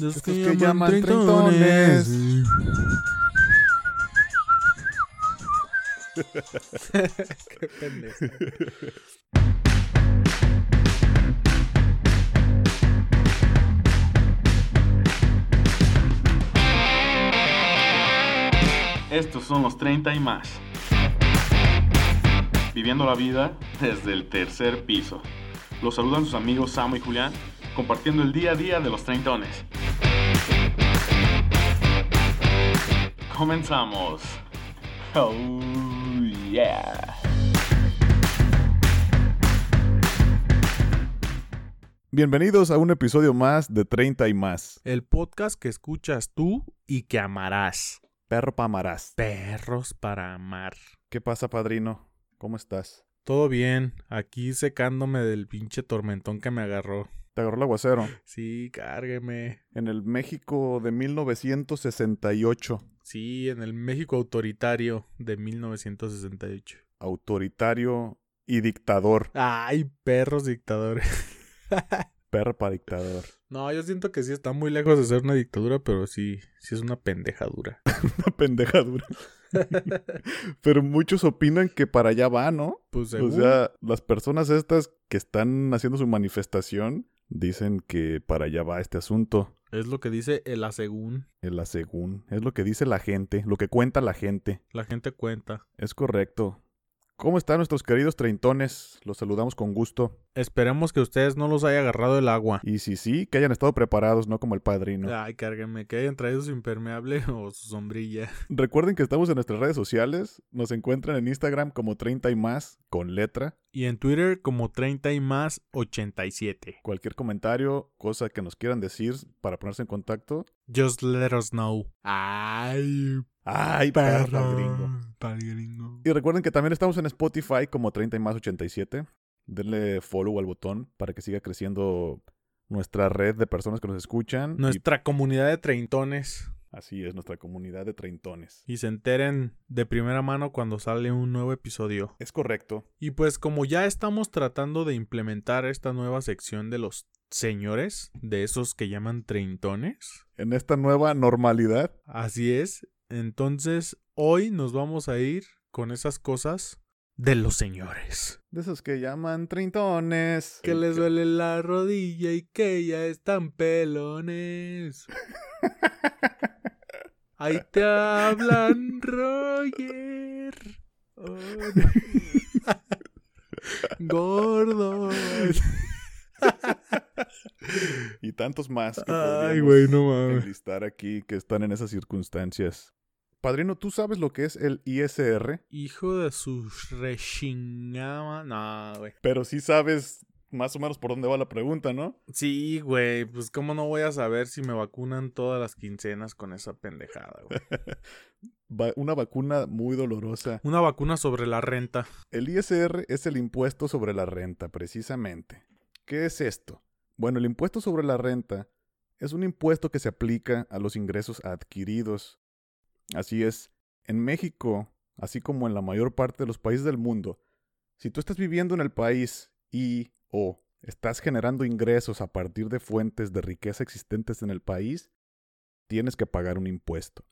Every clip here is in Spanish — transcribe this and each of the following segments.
Los Estos que llaman treintones. Qué pendejo. Estos son los 30 y más. Viviendo la vida desde el tercer piso. Los saludan sus amigos Samo y Julián, compartiendo el día a día de los treintones. Comenzamos. Oh, yeah. Bienvenidos a un episodio más de 30 y más. El podcast que escuchas tú y que amarás. Perro pamarás. Perros para amar. ¿Qué pasa, padrino? ¿Cómo estás? Todo bien, aquí secándome del pinche tormentón que me agarró. Te agarró el aguacero. Sí, cárgueme. En el México de 1968. Sí, en el México autoritario de 1968. Autoritario y dictador. Ay, perros dictadores. Perro para dictador. No, yo siento que sí está muy lejos de ser una dictadura, pero sí, sí es una pendejadura. Una pendejadura. Pero muchos opinan que para allá va, ¿no? Pues O según, sea, las personas estas que están haciendo su manifestación dicen que para allá va este asunto. Es lo que dice el asegún. El asegún. Es lo que dice la gente, lo que cuenta la gente. La gente cuenta. Es correcto. ¿Cómo están nuestros queridos treintones? Los saludamos con gusto. Esperemos que ustedes no los haya agarrado el agua. Y si sí, que hayan estado preparados, no como el padrino. Ay, cárguenme, que hayan traído su impermeable o su sombrilla. Recuerden que estamos en nuestras redes sociales. Nos encuentran en Instagram como 30 y más, con letra. Y en Twitter como 30 y más 87. Cualquier comentario, cosa que nos quieran decir para ponerse en contacto. Just let us know. Ay, ¡Ay, perro. perro gringo! Pal gringo. Y recuerden que también estamos en Spotify como 30 y más 87. Denle follow al botón para que siga creciendo nuestra red de personas que nos escuchan. Y Nuestra comunidad de treintones. así es, nuestra comunidad de treintones. Y se enteren de primera mano cuando sale un nuevo episodio. Es correcto. Y pues como ya estamos tratando de implementar esta nueva sección de los señores, de esos que llaman treintones, En esta nueva normalidad, así es, entonces hoy nos vamos a ir con esas cosas de los señores. de esos que llaman treintones. Que les duele la rodilla y que ya están pelones. Ahí te hablan, Roger. Oh, Gordo. y tantos más que Ay, güey, no mames. enlistar aquí que están en esas circunstancias. Padrino, ¿tú sabes lo que es el ISR? Hijo de su rechingama. No, güey. Pero sí sabes más o menos por dónde va la pregunta, ¿no? Sí, güey. Pues, ¿cómo no voy a saber si me vacunan todas las quincenas con esa pendejada, güey? Va- una vacuna muy dolorosa. Una vacuna sobre la renta. El ISR es el impuesto sobre la renta, precisamente. ¿Qué es esto? Bueno, el impuesto sobre la renta es un impuesto que se aplica a los ingresos adquiridos. Así es, en México, así como en la mayor parte de los países del mundo, si tú estás viviendo en el país y o estás generando ingresos a partir de fuentes de riqueza existentes en el país, tienes que pagar un impuesto.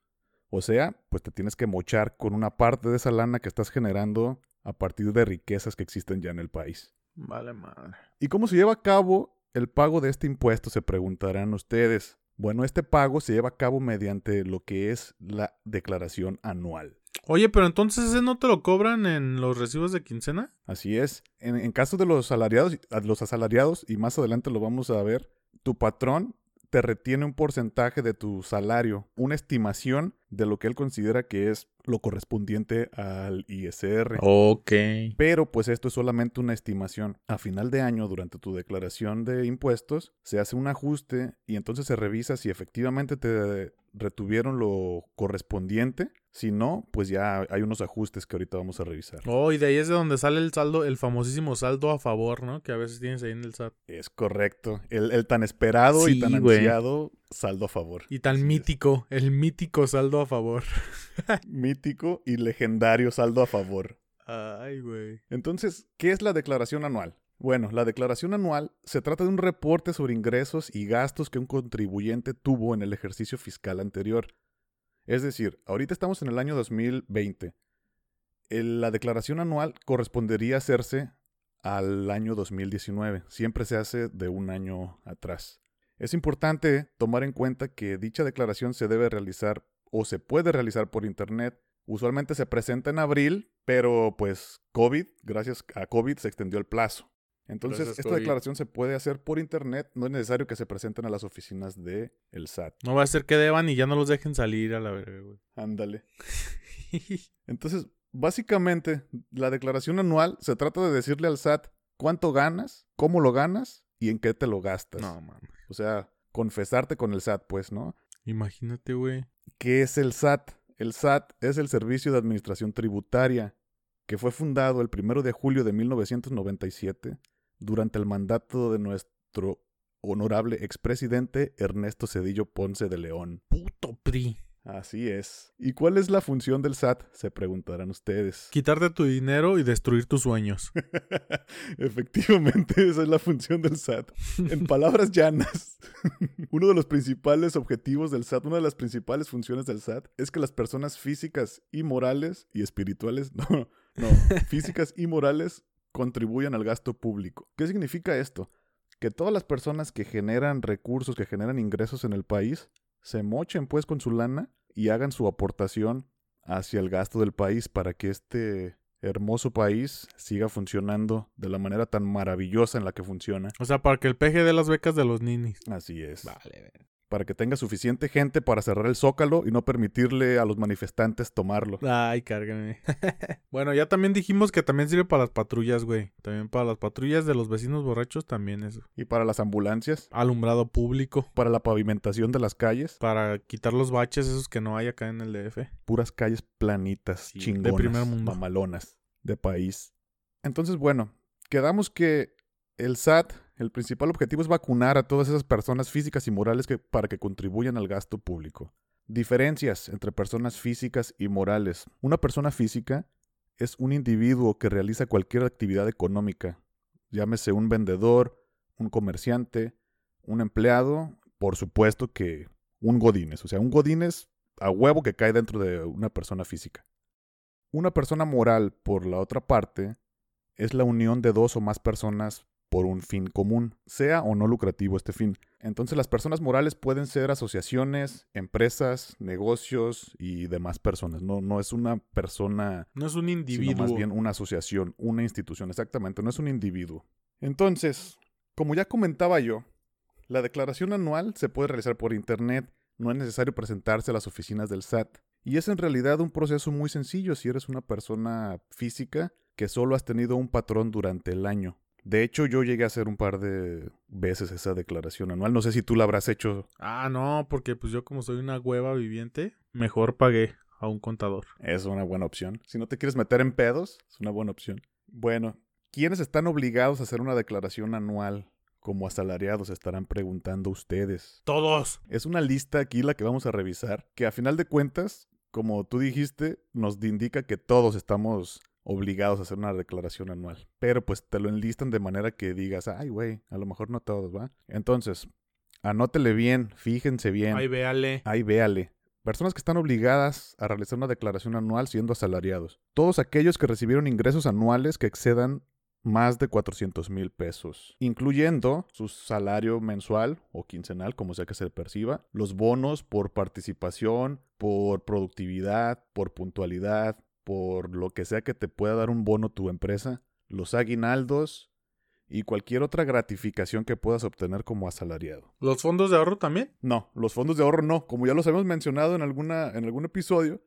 O sea, pues te tienes que mochar con una parte de esa lana que estás generando a partir de riquezas que existen ya en el país. Vale, madre. ¿Y cómo se lleva a cabo el pago de este impuesto? Se preguntarán ustedes. Bueno, este pago se lleva a cabo mediante lo que es la declaración anual. Oye, pero entonces ese no te lo cobran en los recibos de quincena? Así es. En, en caso de los asalariados, los asalariados, y más adelante lo vamos a ver, tu patrón te retiene un porcentaje de tu salario, una estimación de lo que él considera que es lo correspondiente al ISR. Ok. Pero pues esto es solamente una estimación. A final de año, durante tu declaración de impuestos, se hace un ajuste y entonces se revisa si efectivamente te retuvieron lo correspondiente. Si no, pues ya hay unos ajustes que ahorita vamos a revisar. Oh, y de ahí es de donde sale el saldo, el famosísimo saldo a favor, ¿no? Que a veces tienes ahí en el SAT. Es correcto. El, el tan esperado Sí, y tan güey. ansiado saldo a favor. Y tan Así es. mítico, el mítico saldo a favor. Mítico y legendario saldo a favor. Ay, güey. Entonces, ¿qué es la declaración anual? Bueno, la declaración anual se trata de un reporte sobre ingresos y gastos que un contribuyente tuvo en el ejercicio fiscal anterior. Es decir, ahorita estamos en el año 2020. El- la declaración anual correspondería hacerse al año 2019. Siempre se hace de un año atrás. Es importante tomar en cuenta que dicha declaración se debe realizar o se puede realizar por internet. Usualmente se presenta en abril, pero pues COVID, gracias a COVID, se extendió el plazo. Entonces, esta declaración se puede hacer por internet, no es necesario que se presenten a las oficinas de el SAT. No va a ser que deban y ya no los dejen salir a la verga, güey. Ándale. Entonces, básicamente, la declaración anual se trata de decirle al SAT cuánto ganas, cómo lo ganas y en qué te lo gastas. no, mames. O sea, confesarte con el SAT, pues, ¿no? Imagínate, güey. ¿Qué es el SAT? El SAT es el Servicio de Administración Tributaria, que fue fundado el 1 de julio de 1997 durante el mandato de nuestro honorable expresidente Ernesto Cedillo Ponce de León. Puto PRI. Así es. ¿Y cuál es la función del SAT? Se preguntarán ustedes. Quitarte tu dinero y destruir tus sueños. Efectivamente, esa es la función del SAT. En palabras llanas, uno de los principales objetivos del SAT, una de las principales funciones del SAT, es que las personas físicas y morales y espirituales, no, no, físicas y morales contribuyan al gasto público. ¿Qué significa esto? Que todas las personas que generan recursos, que generan ingresos en el país, se mochen pues con su lana y hagan su aportación hacia el gasto del país para que este hermoso país siga funcionando de la manera tan maravillosa en la que funciona. O sea, para que el peje dé las becas de los ninis. Así es. Vale, ver. Para que tenga suficiente gente para cerrar el zócalo y no permitirle a los manifestantes tomarlo. Ay, cárgame. bueno, ya también dijimos que también sirve para las patrullas, güey. También para las patrullas de los vecinos borrachos también es Y para las ambulancias, alumbrado público. para la pavimentación de las calles, Para quitar los baches esos que no hay acá en el DF. puras calles planitas, Sí, de chingonas, primer mundo. mamalonas de país. Entonces, bueno, quedamos que el SAT, el principal objetivo es vacunar a todas esas personas físicas y morales que, para que contribuyan al gasto público. Diferencias entre personas físicas y morales. Una persona física es un individuo que realiza cualquier actividad económica, llámese un vendedor, un comerciante, un empleado, por supuesto que un godínez, o sea, un godínez a huevo que cae dentro de una persona física. Una persona moral, por la otra parte, es la unión de dos o más personas por un fin común, sea o no lucrativo este fin. Entonces las personas morales pueden ser asociaciones, empresas, negocios y demás personas. No, no es una persona, No es un sino individuo. más bien una asociación, una institución, exactamente, no es un individuo. Entonces, como ya comentaba yo, la declaración anual se puede realizar por internet, no es necesario presentarse a las oficinas del SAT. Y es en realidad un proceso muy sencillo si eres una persona física que solo has tenido un patrón durante el año. De hecho, yo llegué a hacer un par de veces esa declaración anual. No sé si tú la habrás hecho. Ah, no, porque pues yo como soy una hueva viviente, mejor pagué a un contador. Es una buena opción. Si no te quieres meter en pedos, es una buena opción. Bueno, ¿quiénes están obligados a hacer una declaración anual como asalariados? Estarán preguntando ustedes. Todos. Es una lista aquí la que vamos a revisar, que a final de cuentas, como tú dijiste, nos indica que todos estamos obligados a hacer una declaración anual. Pero pues te lo enlistan de manera que digas, ay güey, a lo mejor no todos, ¿va? Entonces, anótele bien, fíjense bien. Ay, véale. Ahí véale. Personas que están obligadas a realizar una declaración anual siendo asalariados. Todos aquellos que recibieron ingresos anuales que excedan más de 400 mil pesos, incluyendo su salario mensual o quincenal, como sea que se perciba, los bonos por participación, por productividad, por puntualidad, por lo que sea que te pueda dar un bono tu empresa, los aguinaldos y cualquier otra gratificación que puedas obtener como asalariado. ¿Los fondos de ahorro también? No, los fondos de ahorro no. Como ya los hemos mencionado en, alguna, en algún episodio,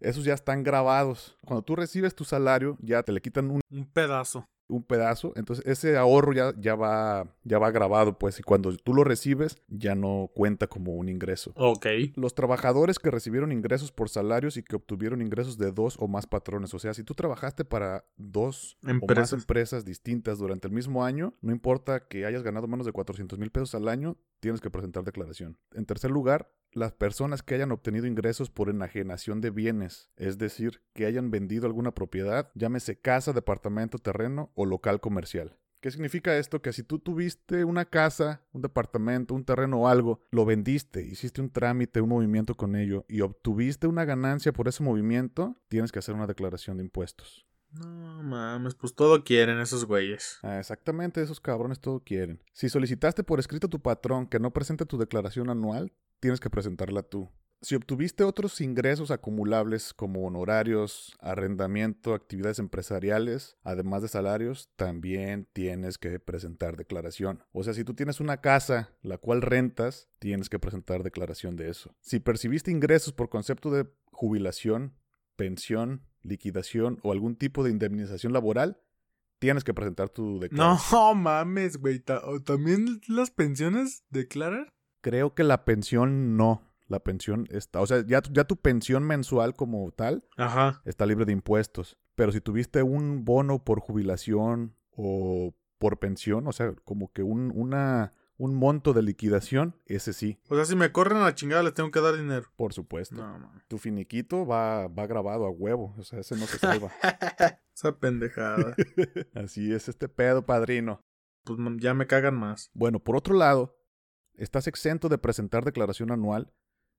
esos ya están grabados. Cuando tú recibes tu salario, ya te le quitan un, Un pedazo. Un pedazo. Entonces ese ahorro ya, ya, va, ya va grabado, pues. Y cuando tú lo recibes, ya no cuenta como un ingreso. Ok. Los trabajadores que recibieron ingresos por salarios y que obtuvieron ingresos de dos o más patrones. O sea, si tú trabajaste para dos o más Empresas. empresas distintas durante el mismo año, no importa que hayas ganado menos de 400 mil pesos al año, tienes que presentar declaración. En tercer lugar, las personas que hayan obtenido ingresos por enajenación de bienes, es decir, que hayan vendido alguna propiedad, llámese casa, departamento, terreno o local comercial. ¿Qué significa esto? Que si tú tuviste una casa, un departamento, un terreno o algo, lo vendiste, hiciste un trámite, un movimiento con ello y obtuviste una ganancia por ese movimiento, tienes que hacer una declaración de impuestos. No mames, pues todo quieren esos güeyes. Ah, exactamente, esos cabrones todo quieren. Si solicitaste por escrito a tu patrón que no presente tu declaración anual, tienes que presentarla tú. Si obtuviste otros ingresos acumulables como honorarios, arrendamiento, actividades empresariales, además de salarios, también tienes que presentar declaración. O sea, si tú tienes una casa la cual rentas, tienes que presentar declaración de eso. Si percibiste ingresos por concepto de jubilación, pensión, liquidación o algún tipo de indemnización laboral, tienes que presentar tu declaración. No mames, güey. ¿También las pensiones declaran? Creo que la pensión no. La pensión está, o sea, ya, ya tu pensión mensual como tal Ajá. está libre de impuestos. Pero si tuviste un bono por jubilación o por pensión, o sea, como que un, una, un monto de liquidación, ese sí. O sea, si me corren a la chingada, les tengo que dar dinero. Por supuesto. No. Tu finiquito va, va grabado a huevo, o sea, ese no se salva. Esa pendejada. Así es este pedo, padrino. Pues ya me cagan más. Bueno, por otro lado, estás exento de presentar declaración anual,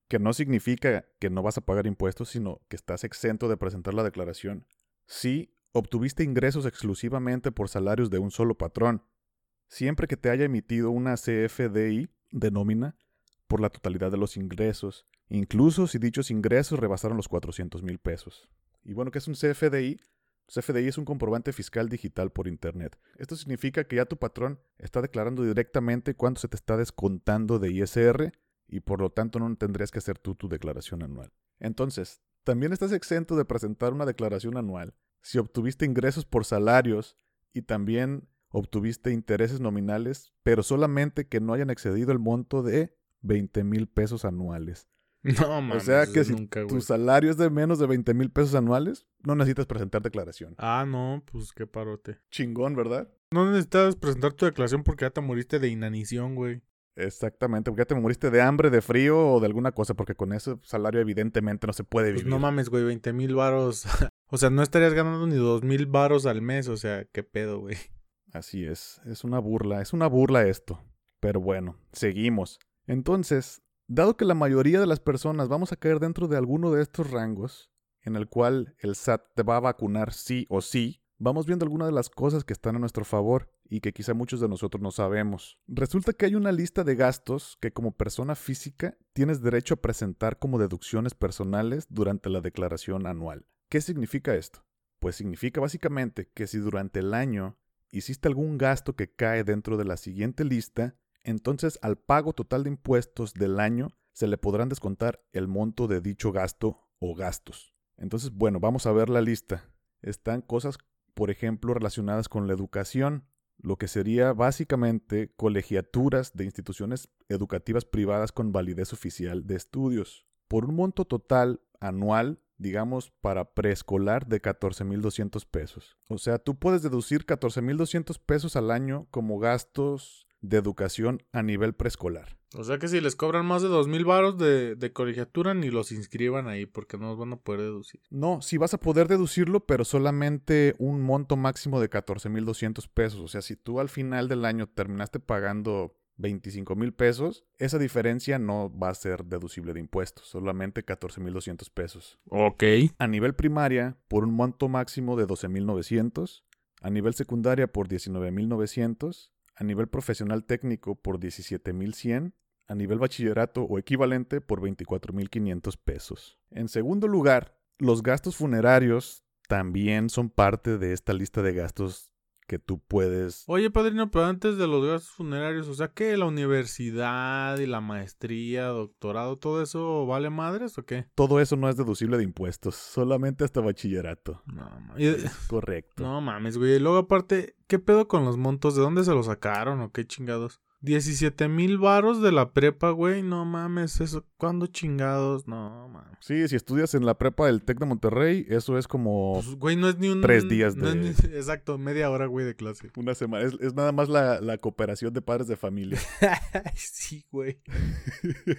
que no significa que no vas a pagar impuestos, sino que estás exento de presentar la declaración si obtuviste ingresos exclusivamente por salarios de un solo patrón, siempre que te haya emitido una CFDI de nómina por la totalidad de los ingresos, incluso si dichos ingresos rebasaron los 400 mil pesos. Y bueno, ¿qué es un CFDI? CFDI es un comprobante fiscal digital por Internet. Esto significa que ya tu patrón está declarando directamente cuánto se te está descontando de ISR y por lo tanto no tendrías que hacer tú tu declaración anual. Entonces, también estás exento de presentar una declaración anual si obtuviste ingresos por salarios y también obtuviste intereses nominales, pero solamente que no hayan excedido el monto de 20 mil pesos anuales. No, mames. o sea que si nunca, tu salario es de menos de 20 mil pesos anuales, no necesitas presentar declaración. Ah, no, pues qué parote. Chingón, ¿verdad? No necesitas presentar tu declaración porque ya te moriste de inanición, güey. Exactamente, porque ya te moriste de hambre, de frío o de alguna cosa, porque con ese salario evidentemente no se puede Pues vivir. no mames, güey, 20 mil varos. o sea, no estarías ganando ni dos mil varos al mes. O sea, qué pedo, güey. Así es, es una burla, es una burla esto. Pero bueno, seguimos. Entonces, dado que la mayoría de las personas vamos a caer dentro de alguno de estos rangos, en el cual el SAT te va a vacunar sí o sí, vamos viendo algunas de las cosas que están a nuestro favor y que quizá muchos de nosotros no sabemos. Resulta que hay una lista de gastos que como persona física tienes derecho a presentar como deducciones personales durante la declaración anual. ¿Qué significa esto? Pues significa básicamente que si durante el año hiciste algún gasto que cae dentro de la siguiente lista, entonces al pago total de impuestos del año se le podrán descontar el monto de dicho gasto o gastos. Entonces, bueno, vamos a ver la lista. Están cosas, por ejemplo, relacionadas con la educación, lo que sería básicamente colegiaturas de instituciones educativas privadas con validez oficial de estudios, por un monto total anual, digamos, para preescolar de 14.200 pesos. O sea, tú puedes deducir 14.200 pesos al año como gastos de educación a nivel preescolar. O sea que si les cobran más de dos mil varos de, de colegiatura, ni los inscriban ahí porque no los van a poder deducir. No, sí vas a poder deducirlo, pero solamente un monto máximo de 14.200 pesos. O sea, si tú al final del año terminaste pagando 25 mil pesos, esa diferencia no va a ser deducible de impuestos, solamente 14.200 pesos. Ok. A nivel primaria, por un monto máximo de 12.900. A nivel secundaria, por 19.900. A nivel profesional técnico, por 17.100. A nivel bachillerato o equivalente, por 24.500 pesos. En segundo lugar, los gastos funerarios también son parte de esta lista de gastos que tú puedes Oye, padrino, pero antes de los gastos funerarios, o sea que la universidad y la maestría, doctorado, todo eso vale madres o qué? Todo eso no es deducible de impuestos, solamente hasta bachillerato. No, ma- y- Correcto. no mames, güey. Y luego aparte, ¿qué pedo con los montos? ¿De dónde se los sacaron o qué chingados? 17 mil varos de la prepa, güey. No mames, eso. ¿Cuándo chingados? No mames. Sí, si estudias en la prepa del TEC de Monterrey, eso es como Pues, güey, no es ni un. Tres días no de- ni- exacto, media hora, güey, de clase. una semana. Es, es nada más la, la cooperación de padres de familia. Sí, güey.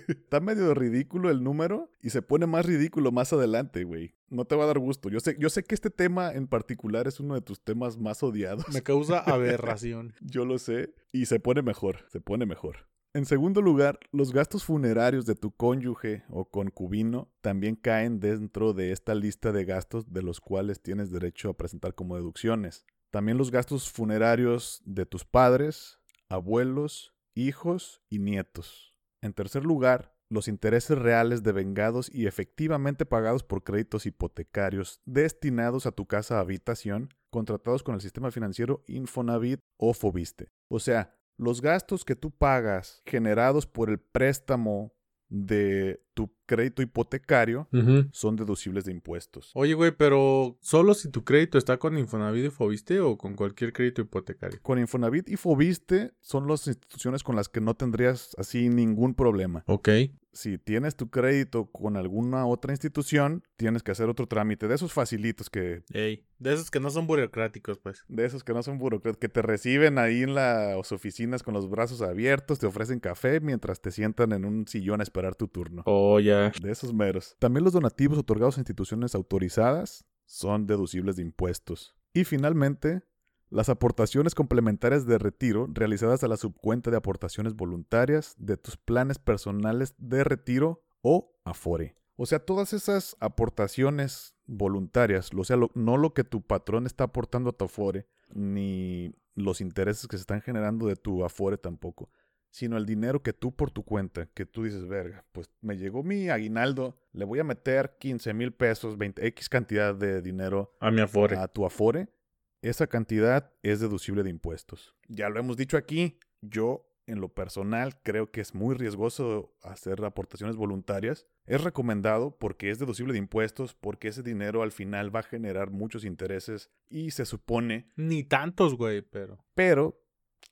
Está medio ridículo el número y se pone más ridículo más adelante, güey. No te va a dar gusto. Yo sé, yo sé que este tema en particular es uno de tus temas más odiados. Me causa aberración. Yo lo sé. Y se pone mejor, se pone mejor. En segundo lugar, los gastos funerarios de tu cónyuge o concubino también caen dentro de esta lista de gastos de los cuales tienes derecho a presentar como deducciones. También los gastos funerarios de tus padres, abuelos, hijos y nietos. En tercer lugar, los intereses reales devengados y efectivamente pagados por créditos hipotecarios destinados a tu casa habitación, contratados con el sistema financiero Infonavit o Fobiste. O sea, los gastos que tú pagas generados por el préstamo de tu crédito hipotecario son deducibles de impuestos. Oye, güey, pero solo si tu crédito está con Infonavit y Fobiste o con cualquier crédito hipotecario. Con Infonavit y Fobiste son las instituciones con las que no tendrías así ningún problema. Ok si tienes tu crédito con alguna otra institución, tienes que hacer otro trámite de esos facilitos que... Ey, de esos que no son burocráticos, pues. De esos que no son burocráticos, que te reciben ahí en las oficinas con los brazos abiertos, te ofrecen café mientras te sientan en un sillón a esperar tu turno. Oh, De esos meros. También los donativos otorgados a instituciones autorizadas son deducibles de impuestos. Y finalmente, las aportaciones complementarias de retiro realizadas a la subcuenta de aportaciones voluntarias de tus planes personales de retiro o Afore. O sea, todas esas aportaciones voluntarias, o sea, no lo que tu patrón está aportando a tu Afore, ni los intereses que se están generando de tu Afore tampoco, sino el dinero que tú por tu cuenta, que tú dices, verga, pues me llegó mi aguinaldo, le voy a meter 15 mil pesos, 20, X cantidad de dinero a mi Afore. A tu Afore esa cantidad es deducible de impuestos. Ya lo hemos dicho aquí, yo en lo personal creo que es muy riesgoso hacer aportaciones voluntarias. Es recomendado porque es deducible de impuestos, porque ese dinero al final va a generar muchos intereses y se supone... Ni tantos, güey, pero... Pero,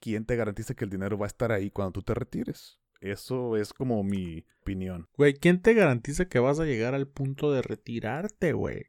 ¿quién te garantiza que el dinero va a estar ahí cuando tú te retires? Eso es como mi opinión. Güey, ¿quién te garantiza que vas a llegar al punto de retirarte, güey?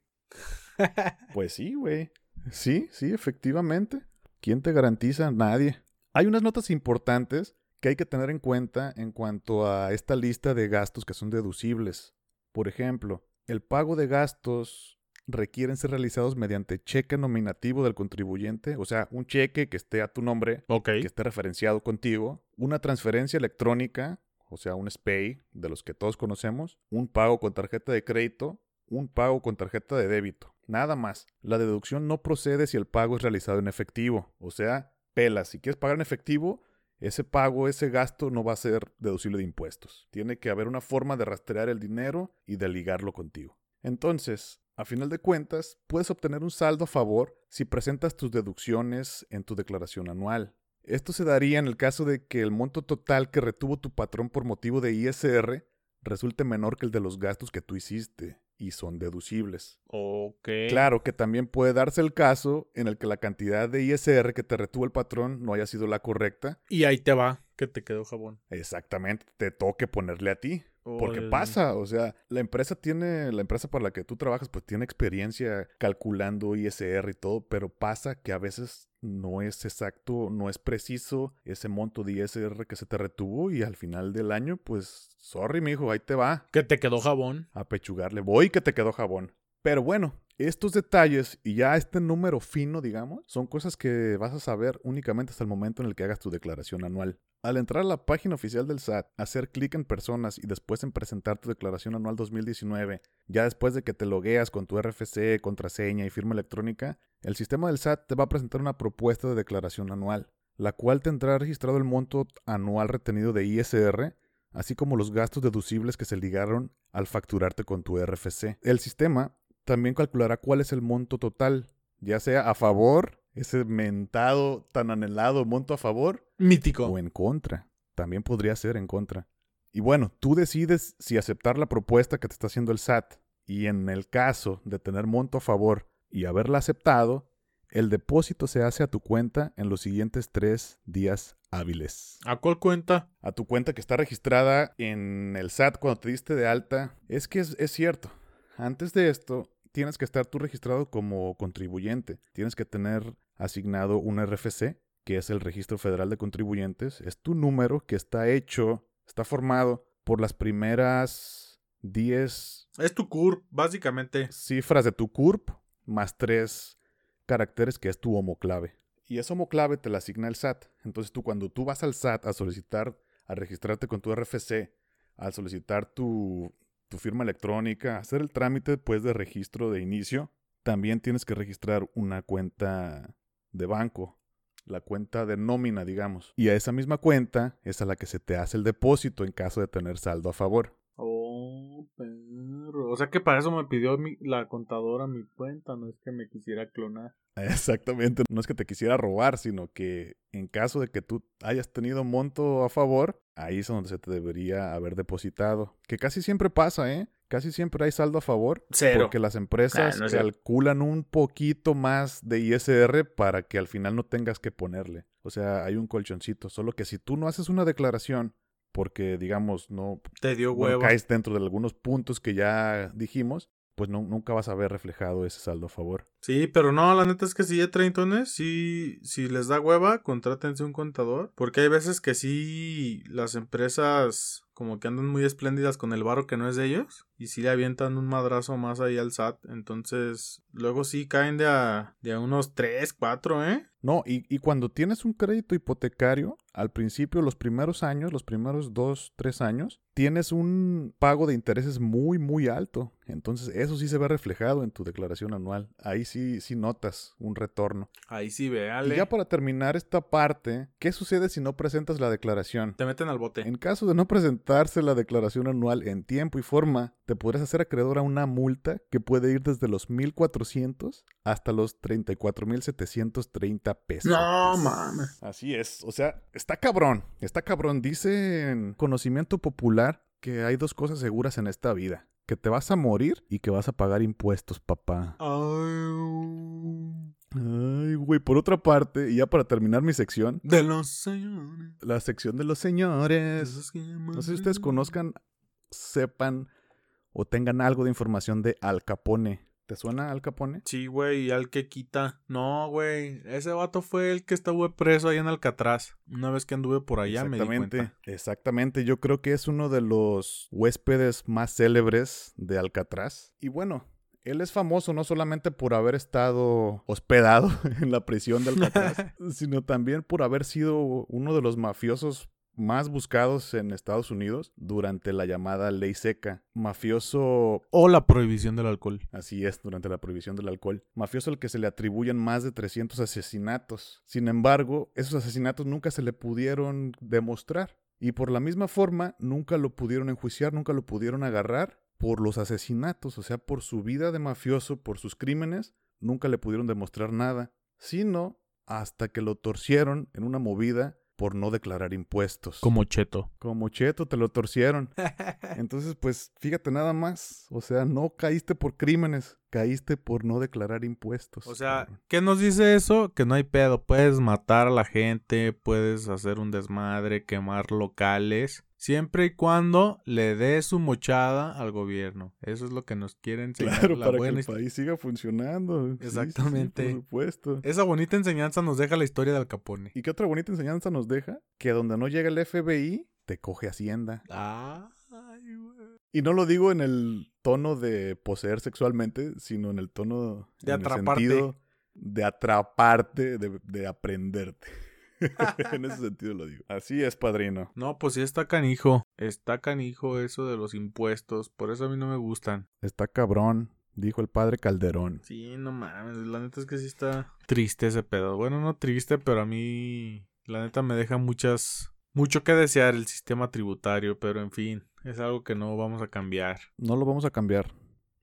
pues sí, güey. Sí, sí, efectivamente. ¿Quién te garantiza? Nadie. Hay unas notas importantes que hay que tener en cuenta en cuanto a esta lista de gastos que son deducibles. Por ejemplo, el pago de gastos requieren ser realizados mediante cheque nominativo del contribuyente, o sea, un cheque que esté a tu nombre, que esté referenciado contigo, una transferencia electrónica, o sea, un SPAY de los que todos conocemos, un pago con tarjeta de crédito, un pago con tarjeta de débito. Nada más. La deducción no procede si el pago es realizado en efectivo. O sea, pela. Si quieres pagar en efectivo, ese pago, ese gasto no va a ser deducible de impuestos. Tiene que haber una forma de rastrear el dinero y de ligarlo contigo. Entonces, a final de cuentas, puedes obtener un saldo a favor si presentas tus deducciones en tu declaración anual. Esto se daría en el caso de que el monto total que retuvo tu patrón por motivo de ISR resulte menor que el de los gastos que tú hiciste y son deducibles. Ok. Claro que también puede darse el caso en el que la cantidad de ISR que te retuvo el patrón no haya sido la correcta. Y ahí te va, que te quedó jabón. Exactamente, te toque ponerle a ti. Porque pasa, o sea, la empresa tiene, la empresa para la que tú trabajas, pues tiene experiencia calculando ISR y todo, pero pasa que a veces no es exacto, no es preciso ese monto de ISR que se te retuvo y al final del año, pues, sorry, mijo, ahí te va. Que te quedó jabón. A pechugarle, voy que te quedó jabón. Pero bueno, estos detalles y ya este número fino, digamos, son cosas que vas a saber únicamente hasta el momento en el que hagas tu declaración anual. Al entrar a la página oficial del SAT, hacer clic en personas y después en presentar tu declaración anual 2019, ya después de que te logueas con tu RFC, contraseña y firma electrónica, el sistema del SAT te va a presentar una propuesta de declaración anual, la cual tendrá registrado el monto anual retenido de ISR, así como los gastos deducibles que se ligaron al facturarte con tu RFC. El sistema también calculará cuál es el monto total, ya sea a favor, ese mentado tan anhelado monto a favor. Mítico. O en contra. También podría ser en contra. Y bueno, tú decides si aceptar la propuesta que te está haciendo el SAT. Y en el caso de tener monto a favor y haberla aceptado, el depósito se hace a tu cuenta en los siguientes tres días hábiles. ¿A cuál cuenta? A tu cuenta que está registrada en el SAT cuando te diste de alta. Es que es, es cierto. Antes de esto, tienes que estar tú registrado como contribuyente. Tienes que tener asignado un RFC, que es el Registro Federal de Contribuyentes. Es tu número que está hecho, está formado por las primeras 10 Es tu CURP, básicamente. cifras de tu CURP más 3 caracteres que es tu homoclave. Y esa homoclave te la asigna el SAT. Entonces tú cuando tú vas al SAT a solicitar, a registrarte con tu RFC, al solicitar tu, tu firma electrónica, hacer el trámite pues de registro de inicio, también tienes que registrar una cuenta de banco, la cuenta de nómina, digamos. Y a esa misma cuenta es a la que se te hace el depósito en caso de tener saldo a favor. Oh, perro. O sea que para eso me pidió mi- la contadora mi cuenta, no es que me quisiera clonar. Exactamente, no es que te quisiera robar, sino que en caso de que tú hayas tenido monto a favor, ahí es donde se te debería haber depositado. Que casi siempre pasa, ¿eh? Casi siempre hay saldo a favor. Cero. Porque las empresas Nah, no es cierto. calculan un poquito más de ISR para que al final no tengas que ponerle. O sea, hay un colchoncito. Solo que si tú no haces una declaración, porque digamos, no Te dio caes dentro de algunos puntos que ya dijimos, pues no, nunca vas a ver reflejado ese saldo a favor. Sí, pero no, la neta es que si hay treintones, sí, si les da hueva, contrátense un contador. Porque hay veces que sí, las empresas como que andan muy espléndidas con el varo que no es de ellos. Y sí le avientan un madrazo más ahí al SAT. Entonces, luego sí caen de a, de a unos 3, 4, ¿eh? No, y, y cuando tienes un crédito hipotecario, al principio, los primeros años, los primeros dos, tres años, tienes un pago de intereses muy, muy alto. Entonces, eso sí se ve reflejado en tu declaración anual. Ahí sí, sí notas un retorno. Ahí sí, véale. Y ya para terminar esta parte, ¿qué sucede si no presentas la declaración? Te meten al bote. En caso de no presentarse la declaración anual en tiempo y forma, te podrás hacer acreedor a una multa que puede ir desde los 1.400 hasta los 34.730 pesos. No, mames. Así es, o sea, está cabrón, está cabrón. Dice en conocimiento popular que hay dos cosas seguras en esta vida. Que te vas a morir y que vas a pagar impuestos, papá. Ay, Ay, güey, por otra parte, y ya para terminar mi sección, de los señores. la sección de los señores. No sé si ustedes conozcan, sepan o tengan algo de información de Al Capone. ¿Te suena Al Capone? Sí, güey, y al que quita. No, güey. Ese vato fue el que estuvo preso ahí en Alcatraz. Una vez que anduve por allá me di exactamente, cuenta. exactamente. Yo creo que es uno de los huéspedes más célebres de Alcatraz. Y bueno, él es famoso no solamente por haber estado hospedado en la prisión de Alcatraz, sino también por haber sido uno de los mafiosos más buscados en Estados Unidos durante la llamada ley seca. Mafioso O la prohibición del alcohol. Así es, durante la prohibición del alcohol. Mafioso al que se le atribuyen más de 300 asesinatos. Sin embargo, esos asesinatos nunca se le pudieron demostrar. Y por la misma forma, nunca lo pudieron enjuiciar, nunca lo pudieron agarrar por los asesinatos. O sea, por su vida de mafioso, por sus crímenes, nunca le pudieron demostrar nada. Sino hasta que lo torcieron en una movida por no declarar impuestos. Como cheto. Como Cheto te lo torcieron. Entonces, pues fíjate nada más. O sea, no caíste por crímenes, caíste por no declarar impuestos. O sea, cabrón. ¿qué nos dice eso? Que no hay pedo. Puedes matar a la gente, puedes hacer un desmadre, quemar locales. Siempre y cuando le des su mochada al gobierno. Eso es lo que nos quiere enseñar claro, la para que el país siga funcionando. Sí, sí, sí, Exactamente. por supuesto. Esa bonita enseñanza nos deja la historia de Al Capone. ¿Y qué otra bonita enseñanza nos deja? Que donde no llega el FBI, te coge Hacienda. Ay, güey. Y no lo digo en el tono de poseer sexualmente, sino en el tono De en el atraparte. sentido de atraparte, de, de aprenderte. en ese sentido lo digo. Así es, padrino. No, pues sí está canijo. Está canijo eso de los impuestos. Por eso a mí no me gustan. Está cabrón, dijo el padre Calderón. Sí, no mames. La neta es que sí está triste ese pedo. Bueno, no triste, pero a mí la neta me deja muchas... Mucho que desear el sistema tributario, pero en fin, es algo que no vamos a cambiar. No lo vamos a cambiar.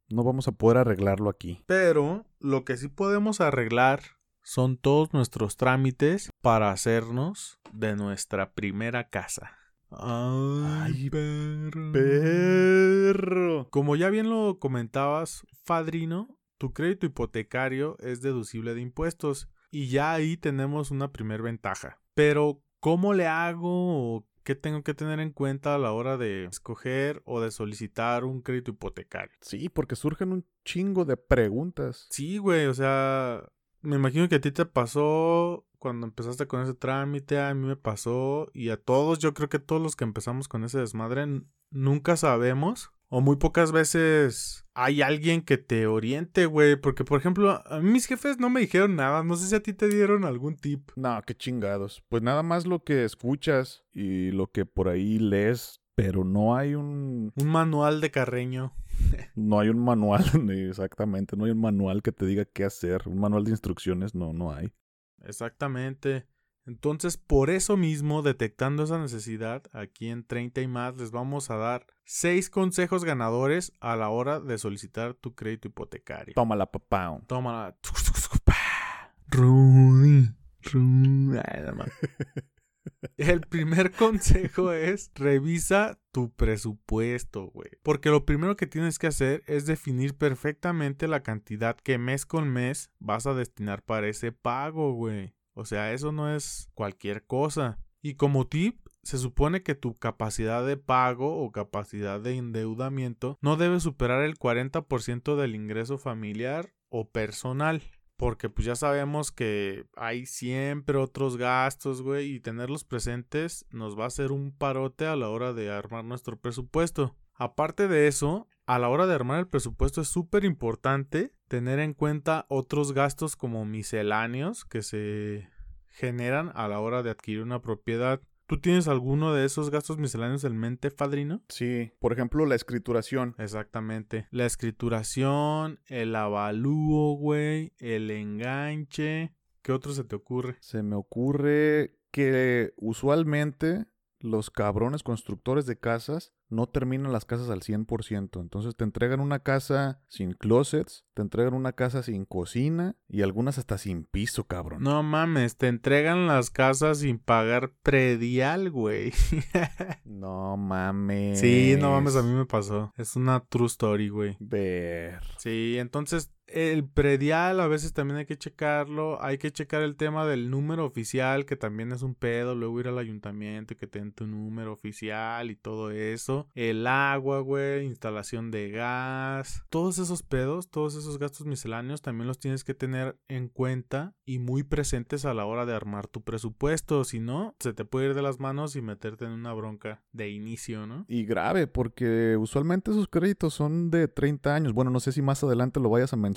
No vamos a poder arreglarlo aquí. Pero lo que sí podemos arreglar son todos nuestros trámites para hacernos de nuestra primera casa. Ay, Ay, perro. Perro. Como ya bien lo comentabas, Fadrino, tu crédito hipotecario es deducible de impuestos y ya ahí tenemos una primer ventaja. Pero, ¿cómo le hago o qué tengo que tener en cuenta a la hora de escoger o de solicitar un crédito hipotecario? Sí, porque surgen un chingo de preguntas. Sí, güey, o sea, me imagino que a ti te pasó cuando empezaste con ese trámite, a mí me pasó y a todos, yo creo que todos los que empezamos con ese desmadre, nunca sabemos O muy pocas veces hay alguien que te oriente, güey. Porque, por ejemplo, a mí mis jefes no me dijeron nada. No sé si a ti te dieron algún tip. No, qué chingados. Pues nada más lo que escuchas y lo que por ahí lees, pero no hay un... Un manual de carreño. No hay un manual, exactamente, no hay un manual que te diga qué hacer, un manual de instrucciones, no, no hay. Exactamente. Entonces, por eso mismo, detectando esa necesidad, aquí en 30 y más les vamos a dar 6 consejos ganadores a la hora de solicitar tu crédito hipotecario. Tómala, papá. Tómala. Rudy, Rudy. El primer consejo es revisa tu presupuesto, güey. Porque lo primero que tienes que hacer es definir perfectamente la cantidad que mes con mes vas a destinar para ese pago, güey. O sea, eso no es cualquier cosa. Y como tip, se supone que tu capacidad de pago o capacidad de endeudamiento no debe superar el 40% del ingreso familiar o personal. Porque pues ya sabemos que hay siempre otros gastos, güey, y tenerlos presentes nos va a hacer un parote a la hora de armar nuestro presupuesto. Aparte de eso, a la hora de armar el presupuesto es súper importante tener en cuenta otros gastos como misceláneos que se generan a la hora de adquirir una propiedad. ¿Tú tienes alguno de esos gastos misceláneos en mente, Fadrino? Sí, por ejemplo, la escrituración. Exactamente. La escrituración, el avalúo, güey, el enganche. ¿Qué otro se te ocurre? Se me ocurre que usualmente los cabrones constructores de casas no terminan las casas al 100%. Entonces te entregan una casa sin closets, te entregan una casa sin cocina y algunas hasta sin piso, cabrón. No mames, te entregan las casas sin pagar predial, güey. no mames. Sí, no mames, a mí me pasó. Es una true story, güey. Ver. Sí, entonces el predial a veces también hay que checarlo. Hay que checar el tema del número oficial, que también es un pedo. Luego ir al ayuntamiento y que te den tu número oficial y todo eso. El agua, güey, instalación de gas. Todos esos pedos, todos esos gastos misceláneos también los tienes que tener en cuenta y muy presentes a la hora de armar tu presupuesto. Si no, se te puede ir de las manos y meterte en una bronca de inicio, ¿no? Y grave, porque usualmente esos créditos son de 30 años. Bueno, no sé si más adelante lo vayas a mencionar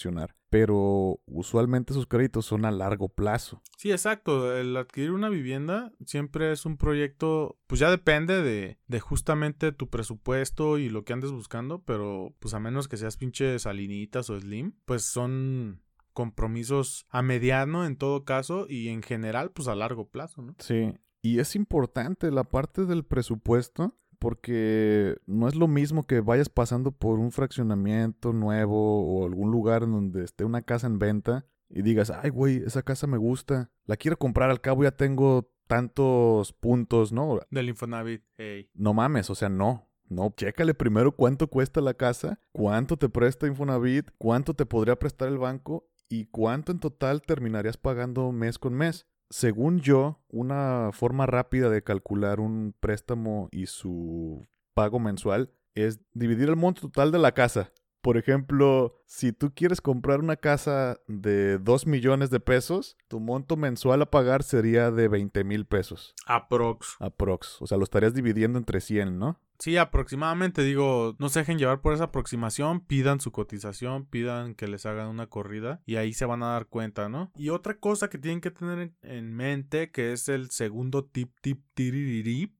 pero usualmente sus créditos son a largo plazo. Sí, exacto. El adquirir una vivienda siempre es un proyecto, pues ya depende de, de justamente tu presupuesto y lo que andes buscando, pero pues a menos que seas pinche salinitas o slim, pues son compromisos a mediano en todo caso y en general pues a largo plazo, ¿no? Sí. Y es importante la parte del presupuesto porque no es lo mismo que vayas pasando por un fraccionamiento nuevo o algún lugar en donde esté una casa en venta y digas, ay, güey, esa casa me gusta, la quiero comprar, al cabo ya tengo tantos puntos, ¿no? Del Infonavit, hey. No mames, o sea, no. No, chécale primero cuánto cuesta la casa, cuánto te presta Infonavit, cuánto te podría prestar el banco y cuánto en total terminarías pagando mes con mes según yo, una forma rápida de calcular un préstamo y su pago mensual es dividir el monto total de la casa. Por ejemplo, si tú quieres comprar una casa de 2 millones de pesos, tu monto mensual a pagar sería de 20 mil pesos. Aprox. Aprox. O sea, lo estarías dividiendo entre 100, ¿no? Sí, aproximadamente, digo, no se dejen llevar por esa aproximación, pidan su cotización, pidan que les hagan una corrida y ahí se van a dar cuenta, ¿no? Y otra cosa que tienen que tener en mente, que es el segundo tip, tip, tiriririp,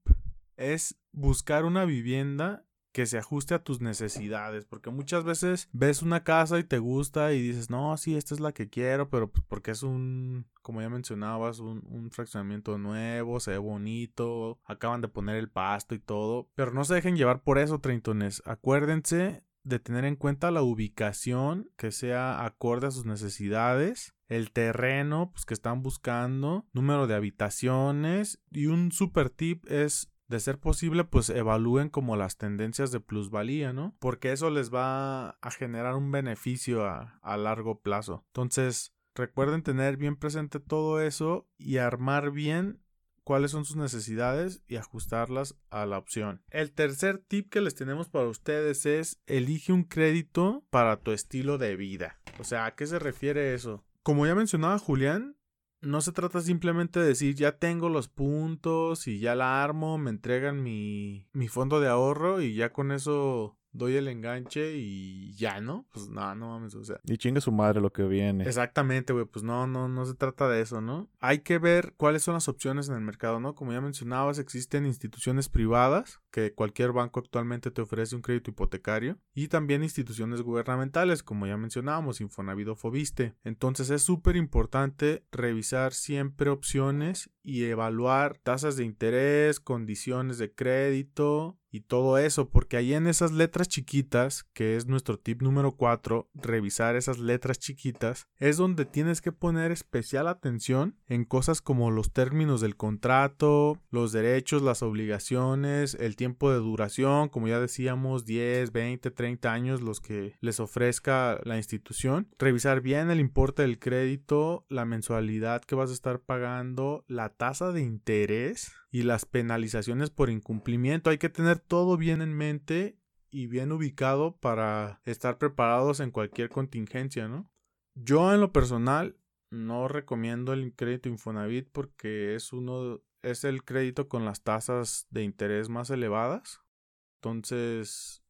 es buscar una vivienda que se ajuste a tus necesidades, porque muchas veces ves una casa y te gusta y dices, no, sí, esta es la que quiero, pero pues porque es un, como ya mencionabas, un, un, fraccionamiento nuevo, se ve bonito, acaban de poner el pasto y todo, pero no se dejen llevar por eso, treintones, acuérdense de tener en cuenta la ubicación que sea acorde a sus necesidades, el terreno pues, que están buscando, número de habitaciones y un super tip es de ser posible, pues evalúen como las tendencias de plusvalía, ¿no? Porque eso les va a generar un beneficio a, a largo plazo. Entonces, recuerden tener bien presente todo eso y armar bien cuáles son sus necesidades y ajustarlas a la opción. El tercer tip que les tenemos para ustedes es elige un crédito para tu estilo de vida. O sea, ¿a qué se refiere eso? Como ya mencionaba Julián, no se trata simplemente de decir ya tengo los puntos y ya la armo, me entregan mi, mi fondo de ahorro y ya con eso doy el enganche y ya, ¿no? Pues no, no mames, o sea. Y chinga su madre lo que viene. Exactamente, güey, pues no, no, no se trata de eso, ¿no? Hay que ver cuáles son las opciones en el mercado, ¿no? Como ya mencionabas, existen instituciones privadas que cualquier banco actualmente te ofrece un crédito hipotecario y también instituciones gubernamentales, como ya mencionábamos, Infonavit o Fobiste. Entonces es súper importante revisar siempre opciones y evaluar tasas de interés, condiciones de crédito, y todo eso, porque ahí en esas letras chiquitas, que es nuestro tip número 4, revisar esas letras chiquitas, es donde tienes que poner especial atención en cosas como los términos del contrato, los derechos, las obligaciones, el tiempo de duración, como ya decíamos, 10, 20, 30 años los que les ofrezca la institución, revisar bien el importe del crédito, la mensualidad que vas a estar pagando, la tasa de interés, y las penalizaciones por incumplimiento. Hay que tener todo bien en mente y bien ubicado para estar preparados en cualquier contingencia, ¿no? Yo en lo personal no recomiendo el crédito Infonavit porque es uno es el crédito con las tasas de interés más elevadas. Entonces,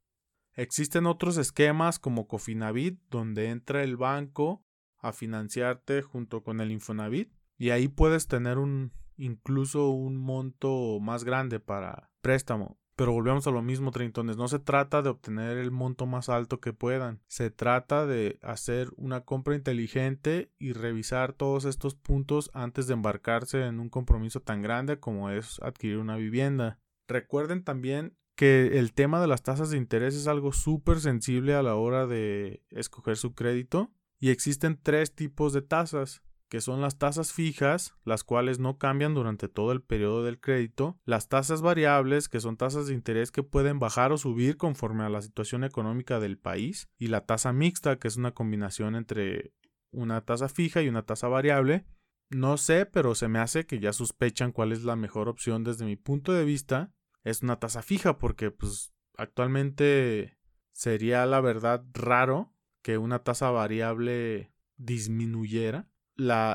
existen otros esquemas como Cofinavit donde entra el banco a financiarte junto con el Infonavit y ahí puedes tener un incluso un monto más grande para préstamo. Pero volvemos a lo mismo, treintones. No se trata de obtener el monto más alto que puedan. Se trata de hacer una compra inteligente y revisar todos estos puntos antes de embarcarse en un compromiso tan grande como es adquirir una vivienda. Recuerden también que el tema de las tasas de interés es algo súper sensible a la hora de escoger su crédito. Y existen tres tipos de tasas que son las tasas fijas, las cuales no cambian durante todo el periodo del crédito, las tasas variables, que son tasas de interés que pueden bajar o subir conforme a la situación económica del país, y la tasa mixta, que es una combinación entre una tasa fija y una tasa variable. No sé, pero se me hace que ya sospechan cuál es la mejor opción desde mi punto de vista. Es una tasa fija porque pues actualmente sería la verdad raro que una tasa variable disminuyera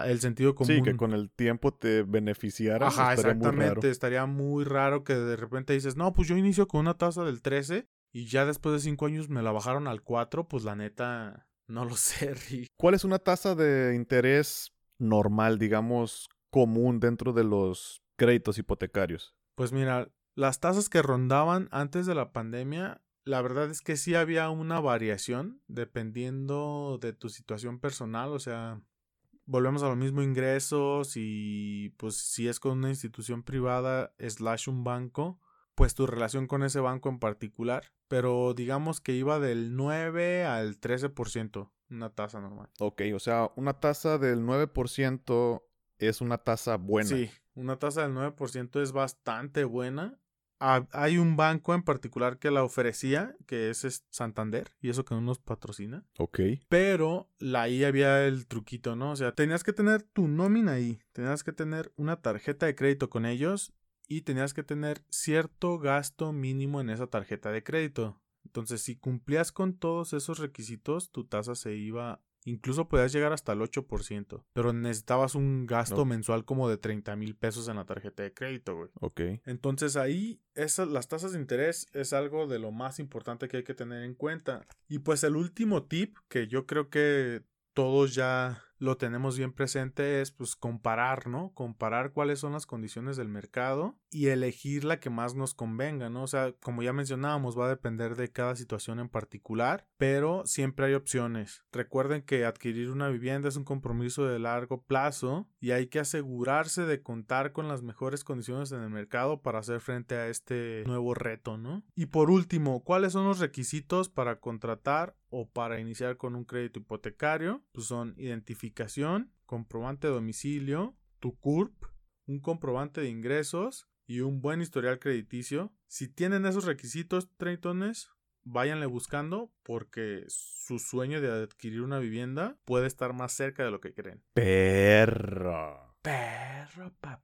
el sentido común. Sí, que con el tiempo te beneficiara. Ajá, exactamente. Estaría muy raro que de repente dices, no, pues yo inicio con una tasa del 13 y ya después de 5 años me la bajaron al 4, pues la neta, no lo sé, Rick. ¿Cuál es una tasa de interés normal, digamos, común dentro de los créditos hipotecarios? Pues mira, las tasas que rondaban antes de la pandemia la verdad es que sí había una variación dependiendo de tu situación personal, o sea, volvemos a lo mismo ingresos y pues si es con una institución privada slash un banco, pues tu relación con ese banco en particular, pero digamos que iba del 9 al 13%, una tasa normal. Ok, o sea, una tasa del 9% es una tasa buena. Sí, una tasa del 9% es bastante buena hay un banco en particular que la ofrecía, que es Santander, y eso que no nos patrocina. Ok. Pero ahí había el truquito, ¿no? O sea, tenías que tener tu nómina ahí, tenías que tener una tarjeta de crédito con ellos y tenías que tener cierto gasto mínimo en esa tarjeta de crédito. Entonces, si cumplías con todos esos requisitos, tu tasa se iba Incluso podías llegar hasta el 8%, pero necesitabas un gasto mensual como de 30 mil pesos en la tarjeta de crédito, güey. Ok. Entonces ahí esas, las tasas de interés es algo de lo más importante que hay que tener en cuenta. Y pues el último tip que yo creo que todos ya lo tenemos bien presente es pues comparar, ¿no? Comparar cuáles son las condiciones del mercado y elegir la que más nos convenga, ¿no? O sea, como ya mencionábamos, va a depender de cada situación en particular, pero siempre hay opciones. Recuerden que adquirir una vivienda es un compromiso de largo plazo y hay que asegurarse de contar con las mejores condiciones en el mercado para hacer frente a este nuevo reto, ¿no? Y por último, ¿cuáles son los requisitos para contratar o para iniciar con un crédito hipotecario? Pues son identificación, comprobante de domicilio, tu CURP, un comprobante de ingresos y un buen historial crediticio. Si tienen esos requisitos, treitones, váyanle buscando porque su sueño de adquirir una vivienda puede estar más cerca de lo que creen. Perro. Perro pa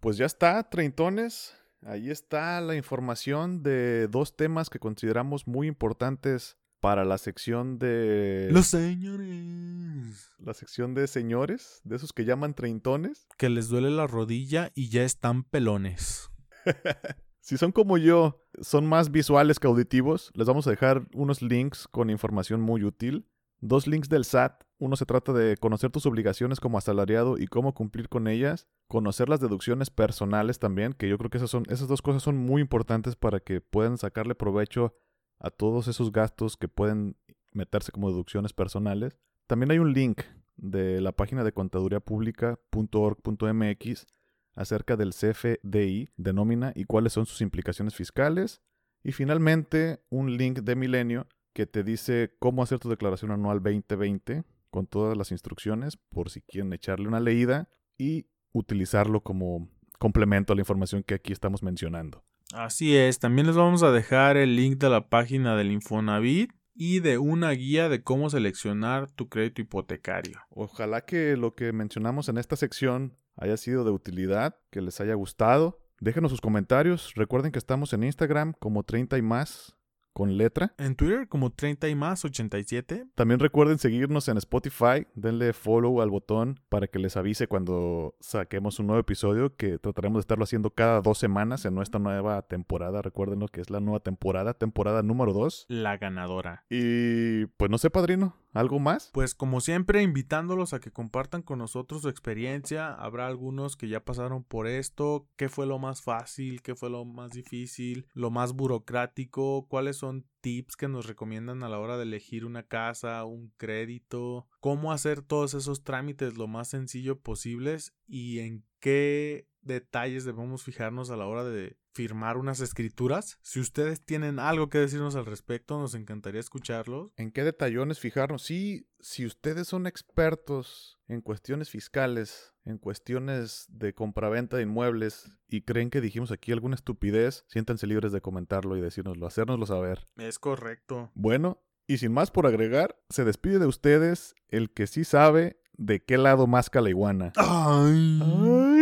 Pues ya está, treintones. Ahí está la información de dos temas que consideramos muy importantes para la sección de... Los señores. La sección de señores, de esos que llaman treintones. Que les duele la rodilla y ya están pelones. Si son como yo, son más visuales que auditivos, les vamos a dejar unos links con información muy útil. Dos links del SAT. Uno se trata de conocer tus obligaciones como asalariado y cómo cumplir con ellas. Conocer las deducciones personales también, que yo creo que esas, son, esas dos cosas son muy importantes para que puedan sacarle provecho a todos esos gastos que pueden meterse como deducciones personales. También hay un link de la página de contaduriapública.org.mx acerca del CFDI de nómina y cuáles son sus implicaciones fiscales. Y finalmente, un link de Milenio que te dice cómo hacer tu declaración anual 2020 con todas las instrucciones por si quieren echarle una leída y utilizarlo como complemento a la información que aquí estamos mencionando. Así es, también les vamos a dejar el link de la página del Infonavit y de una guía de cómo seleccionar tu crédito hipotecario. Ojalá que lo que mencionamos en esta sección haya sido de utilidad, que les haya gustado. Déjenos sus comentarios. Recuerden que estamos en Instagram como 30 y más con letra. En Twitter como 30 y más 87. También recuerden seguirnos en Spotify, denle follow al botón para que les avise cuando saquemos un nuevo episodio que trataremos de estarlo haciendo cada dos semanas en nuestra nueva temporada. Recuerden lo que es la nueva temporada, temporada número 2. La ganadora. Y pues no sé, padrino, ¿algo más? Pues como siempre, invitándolos a que compartan con nosotros su experiencia. Habrá algunos que ya pasaron por esto. ¿Qué fue lo más fácil? ¿Qué fue lo más difícil? ¿Lo más burocrático? ¿Cuáles son tips que nos recomiendan a la hora de elegir una casa, un crédito, cómo hacer todos esos trámites lo más sencillo posibles y en qué detalles debemos fijarnos a la hora de firmar unas escrituras. Si ustedes tienen algo que decirnos al respecto, nos encantaría escucharlos. ¿En qué detallones fijarnos? Sí, si ustedes son expertos en cuestiones fiscales, en cuestiones de compraventa de inmuebles y creen que dijimos aquí alguna estupidez, siéntanse libres de comentarlo y decírnoslo, hacérnoslo saber. Es correcto. Bueno, y sin más por agregar, se despide de ustedes el que sí sabe de qué lado más la iguana. Ay. Ay.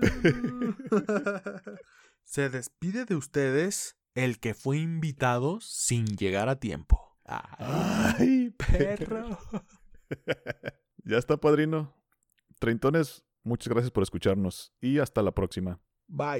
Se despide de ustedes el que fue invitado sin llegar a tiempo. Ay, perro. ya está, padrino. Treintones, muchas gracias por escucharnos y hasta la próxima. Bye.